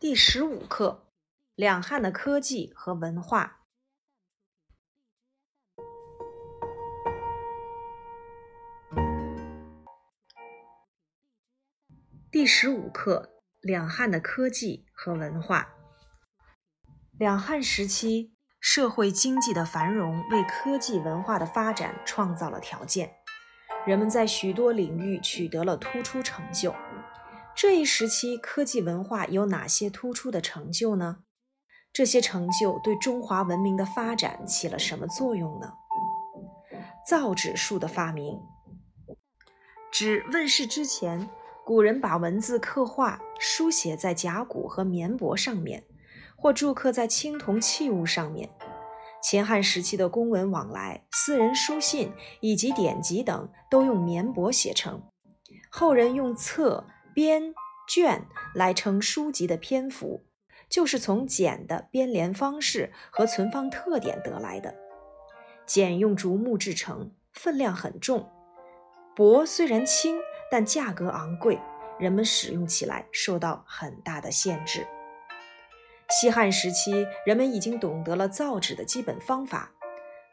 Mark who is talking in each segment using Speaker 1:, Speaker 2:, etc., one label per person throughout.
Speaker 1: 第十五课：两汉的科技和文化。第十五课：两汉的科技和文化。两汉时期，社会经济的繁荣为科技文化的发展创造了条件，人们在许多领域取得了突出成就。这一时期科技文化有哪些突出的成就呢？这些成就对中华文明的发展起了什么作用呢？造纸术的发明。纸问世之前，古人把文字刻画、书写在甲骨和棉帛上面，或铸刻在青铜器物上面。秦汉时期的公文往来、私人书信以及典籍等，都用棉帛写成。后人用册。编卷来称书籍的篇幅，就是从简的编连方式和存放特点得来的。简用竹木制成，分量很重；帛虽然轻，但价格昂贵，人们使用起来受到很大的限制。西汉时期，人们已经懂得了造纸的基本方法。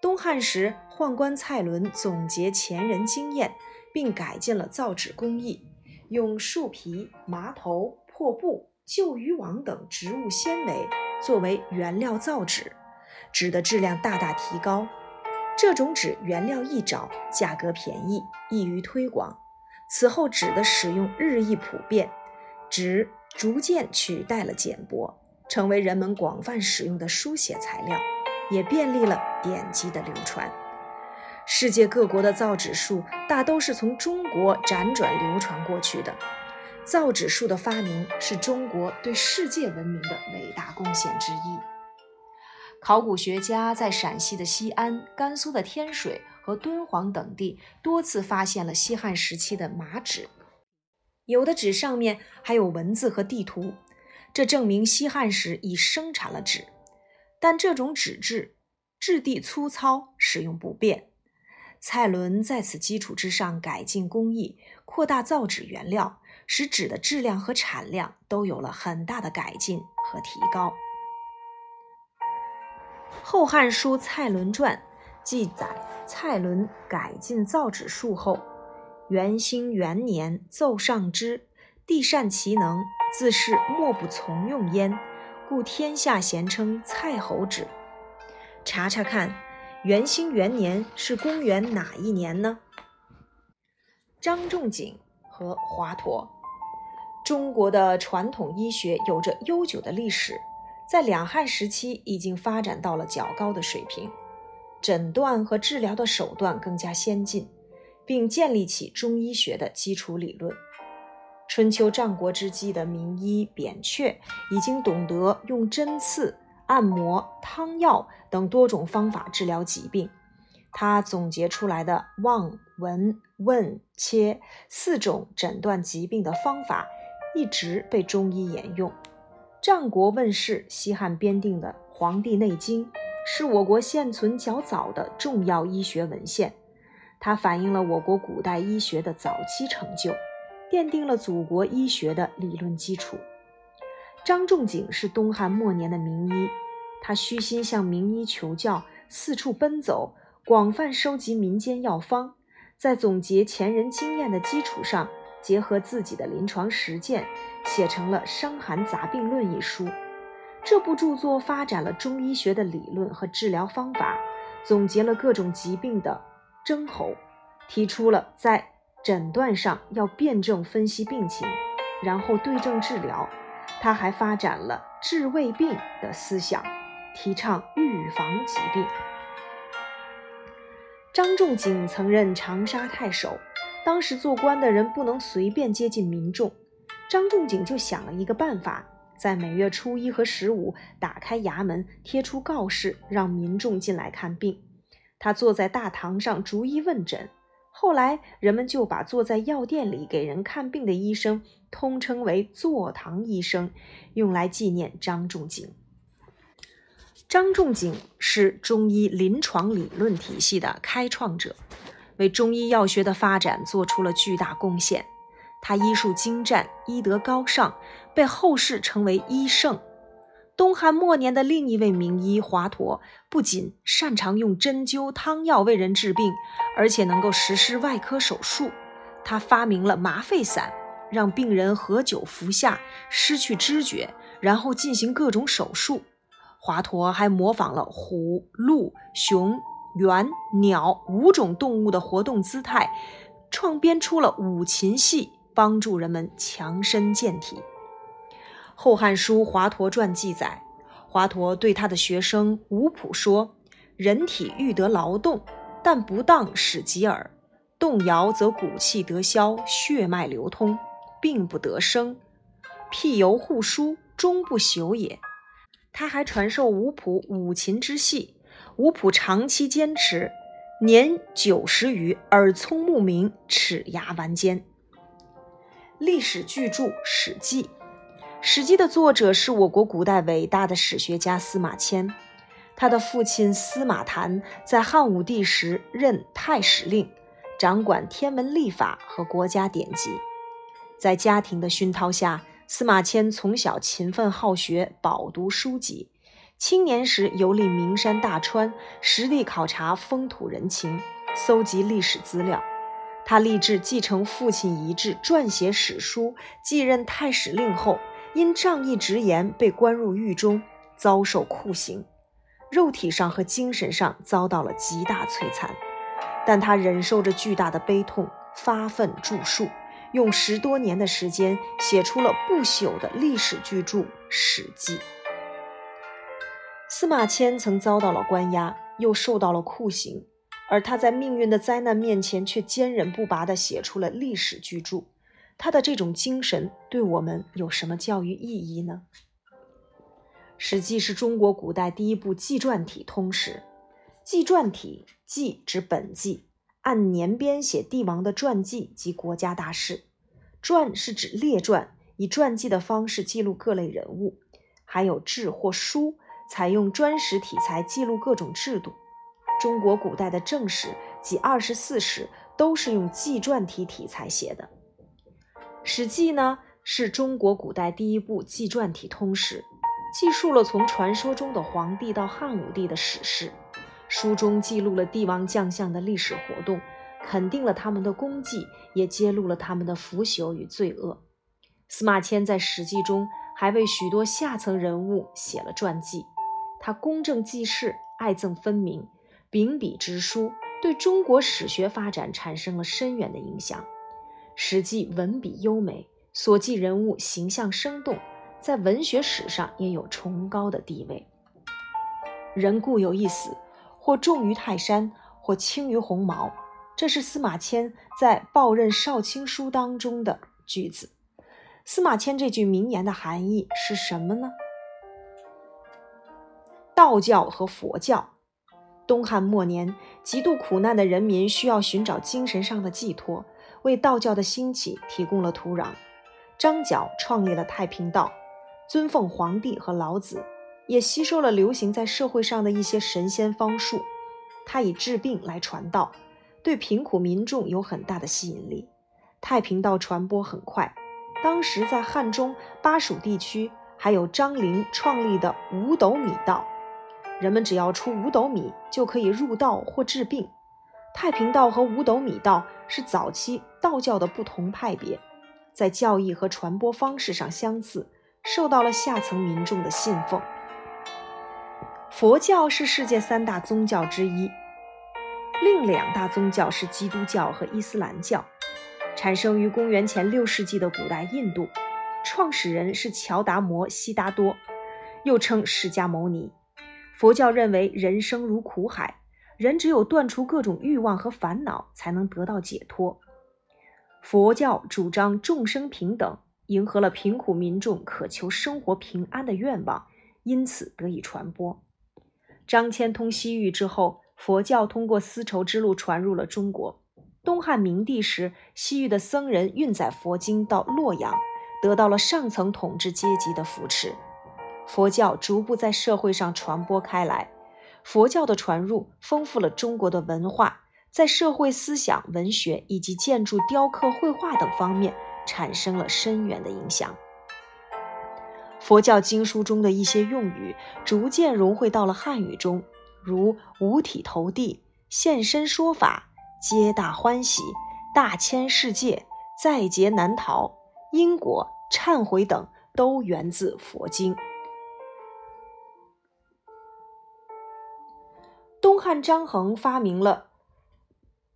Speaker 1: 东汉时，宦官蔡伦总结前人经验，并改进了造纸工艺。用树皮、麻头、破布、旧渔网等植物纤维作为原料造纸，纸的质量大大提高。这种纸原料易找，价格便宜，易于推广。此后，纸的使用日益普遍，纸逐渐取代了简帛，成为人们广泛使用的书写材料，也便利了典籍的流传。世界各国的造纸术大都是从中国辗转流传过去的。造纸术的发明是中国对世界文明的伟大贡献之一。考古学家在陕西的西安、甘肃的天水和敦煌等地多次发现了西汉时期的麻纸，有的纸上面还有文字和地图，这证明西汉时已生产了纸。但这种纸质质地粗糙，使用不便。蔡伦在此基础之上改进工艺，扩大造纸原料，使纸的质量和产量都有了很大的改进和提高。《后汉书·蔡伦传》记载，蔡伦改进造纸术后，元兴元年奏上之，帝善其能，自是莫不从用焉，故天下咸称蔡侯纸。查查看。元兴元年是公元哪一年呢？张仲景和华佗。中国的传统医学有着悠久的历史，在两汉时期已经发展到了较高的水平，诊断和治疗的手段更加先进，并建立起中医学的基础理论。春秋战国之际的名医扁鹊已经懂得用针刺。按摩、汤药等多种方法治疗疾病，他总结出来的望、闻、问、切四种诊断疾病的方法，一直被中医沿用。战国问世，西汉编定的《黄帝内经》是我国现存较早的重要医学文献，它反映了我国古代医学的早期成就，奠定了祖国医学的理论基础。张仲景是东汉末年的名医。他虚心向名医求教，四处奔走，广泛收集民间药方，在总结前人经验的基础上，结合自己的临床实践，写成了《伤寒杂病论》一书。这部著作发展了中医学的理论和治疗方法，总结了各种疾病的征候，提出了在诊断上要辩证分析病情，然后对症治疗。他还发展了治未病的思想。提倡预防疾病。张仲景曾任长沙太守，当时做官的人不能随便接近民众，张仲景就想了一个办法，在每月初一和十五打开衙门，贴出告示，让民众进来看病。他坐在大堂上逐一问诊，后来人们就把坐在药店里给人看病的医生通称为坐堂医生，用来纪念张仲景。张仲景是中医临床理论体系的开创者，为中医药学的发展做出了巨大贡献。他医术精湛，医德高尚，被后世称为医圣。东汉末年的另一位名医华佗，不仅擅长用针灸汤药为人治病，而且能够实施外科手术。他发明了麻沸散，让病人喝酒服下，失去知觉，然后进行各种手术。华佗还模仿了虎、鹿、熊、猿、鸟五种动物的活动姿态，创编出了五禽戏，帮助人们强身健体。《后汉书·华佗传》记载，华佗对他的学生吴普说：“人体欲得劳动，但不当使疾耳。动摇则骨气得消，血脉流通，病不得生。辟犹护疏，终不朽也。”他还传授吴普五禽之戏，吴普长期坚持，年九十余，耳聪目明，齿牙完坚。历史巨著《史记》，《史记》的作者是我国古代伟大的史学家司马迁。他的父亲司马谈在汉武帝时任太史令，掌管天文历法和国家典籍。在家庭的熏陶下，司马迁从小勤奋好学，饱读书籍。青年时游历名山大川，实地考察风土人情，搜集历史资料。他立志继承父亲遗志，撰写史书。继任太史令后，因仗义直言被关入狱中，遭受酷刑，肉体上和精神上遭到了极大摧残。但他忍受着巨大的悲痛，发奋著述，用十多年的时间写出了不朽的历史巨著《史记》。司马迁曾遭到了关押，又受到了酷刑。而他在命运的灾难面前，却坚韧不拔地写出了历史巨著。他的这种精神对我们有什么教育意义呢？《史记》是中国古代第一部纪传体通史。纪传体，纪指本纪，按年编写帝王的传记及国家大事；传是指列传，以传记的方式记录各类人物；还有志或书，采用专史题材记录各种制度。中国古代的正史及二十四史都是用纪传体题材写的，《史记》呢是中国古代第一部纪传体通史，记述了从传说中的黄帝到汉武帝的史事。书中记录了帝王将相的历史活动，肯定了他们的功绩，也揭露了他们的腐朽与罪恶。司马迁在《史记》中还为许多下层人物写了传记，他公正记事，爱憎分明。秉笔直书，对中国史学发展产生了深远的影响。《史记》文笔优美，所记人物形象生动，在文学史上也有崇高的地位。人固有一死，或重于泰山，或轻于鸿毛。这是司马迁在《报任少卿书》当中的句子。司马迁这句名言的含义是什么呢？道教和佛教。东汉末年，极度苦难的人民需要寻找精神上的寄托，为道教的兴起提供了土壤。张角创立了太平道，尊奉皇帝和老子，也吸收了流行在社会上的一些神仙方术。他以治病来传道，对贫苦民众有很大的吸引力。太平道传播很快，当时在汉中巴蜀地区，还有张陵创立的五斗米道。人们只要出五斗米就可以入道或治病。太平道和五斗米道是早期道教的不同派别，在教义和传播方式上相似，受到了下层民众的信奉。佛教是世界三大宗教之一，另两大宗教是基督教和伊斯兰教，产生于公元前六世纪的古代印度，创始人是乔达摩悉达多，又称释迦牟尼。佛教认为人生如苦海，人只有断除各种欲望和烦恼，才能得到解脱。佛教主张众生平等，迎合了贫苦民众渴求生活平安的愿望，因此得以传播。张骞通西域之后，佛教通过丝绸之路传入了中国。东汉明帝时，西域的僧人运载佛经到洛阳，得到了上层统治阶级的扶持。佛教逐步在社会上传播开来，佛教的传入丰富了中国的文化，在社会思想、文学以及建筑、雕刻、绘画等方面产生了深远的影响。佛教经书中的一些用语逐渐融汇到了汉语中，如五体投地、现身说法、皆大欢喜、大千世界、在劫难逃、因果、忏悔等，都源自佛经。汉张衡发明了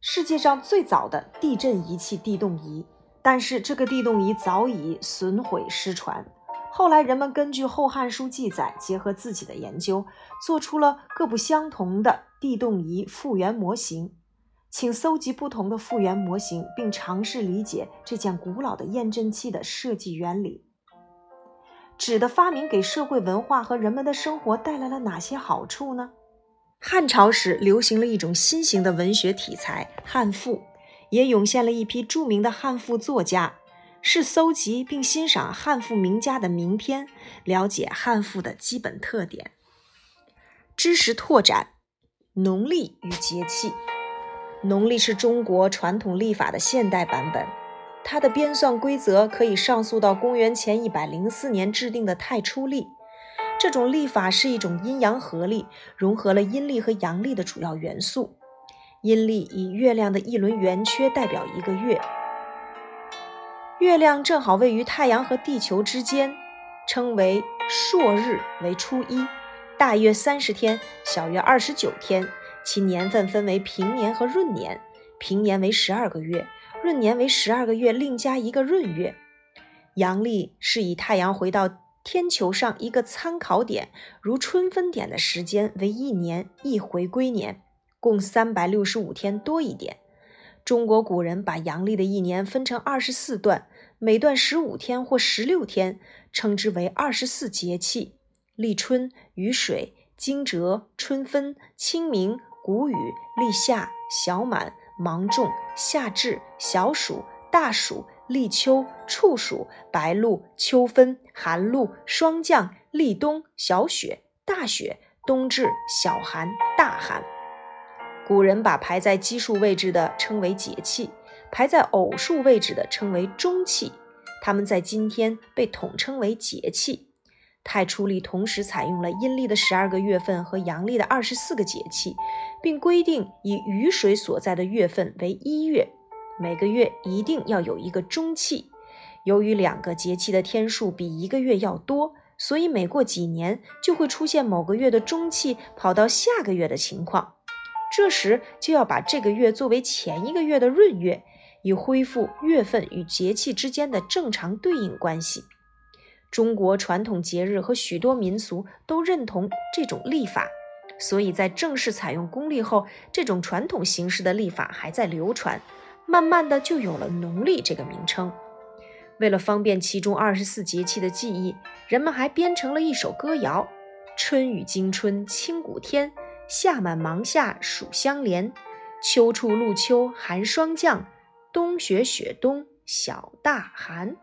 Speaker 1: 世界上最早的地震仪器地动仪，但是这个地动仪早已损毁失传。后来人们根据《后汉书》记载，结合自己的研究，做出了各不相同的地动仪复原模型。请搜集不同的复原模型，并尝试理解这件古老的验证器的设计原理。纸的发明给社会文化和人们的生活带来了哪些好处呢？汉朝时流行了一种新型的文学题材——汉赋，也涌现了一批著名的汉赋作家，是搜集并欣赏汉赋名家的名篇，了解汉赋的基本特点。知识拓展：农历与节气。农历是中国传统历法的现代版本，它的编算规则可以上溯到公元前一百零四年制定的太初历。这种历法是一种阴阳合历，融合了阴历和阳历的主要元素。阴历以月亮的一轮圆缺代表一个月，月亮正好位于太阳和地球之间，称为朔日，为初一，大约三十天，小约二十九天。其年份分为平年和闰年，平年为十二个月，闰年为十二个月，另加一个闰月。阳历是以太阳回到。天球上一个参考点，如春分点的时间为一年一回归年，共三百六十五天多一点。中国古人把阳历的一年分成二十四段，每段十五天或十六天，称之为二十四节气：立春、雨水、惊蛰、春分、清明、谷雨、立夏、小满、芒种、夏至、小暑、大暑。立秋、处暑、白露、秋分、寒露、霜降、立冬、小雪、大雪、冬至、小寒、大寒。古人把排在奇数位置的称为节气，排在偶数位置的称为中气。它们在今天被统称为节气。太初历同时采用了阴历的十二个月份和阳历的二十四个节气，并规定以雨水所在的月份为一月。每个月一定要有一个中气。由于两个节气的天数比一个月要多，所以每过几年就会出现某个月的中气跑到下个月的情况。这时就要把这个月作为前一个月的闰月，以恢复月份与节气之间的正常对应关系。中国传统节日和许多民俗都认同这种历法，所以在正式采用公历后，这种传统形式的历法还在流传。慢慢的就有了农历这个名称。为了方便其中二十四节气的记忆，人们还编成了一首歌谣：春雨惊春清谷天，夏满芒夏暑相连，秋处露秋寒霜降，冬雪雪冬小大寒。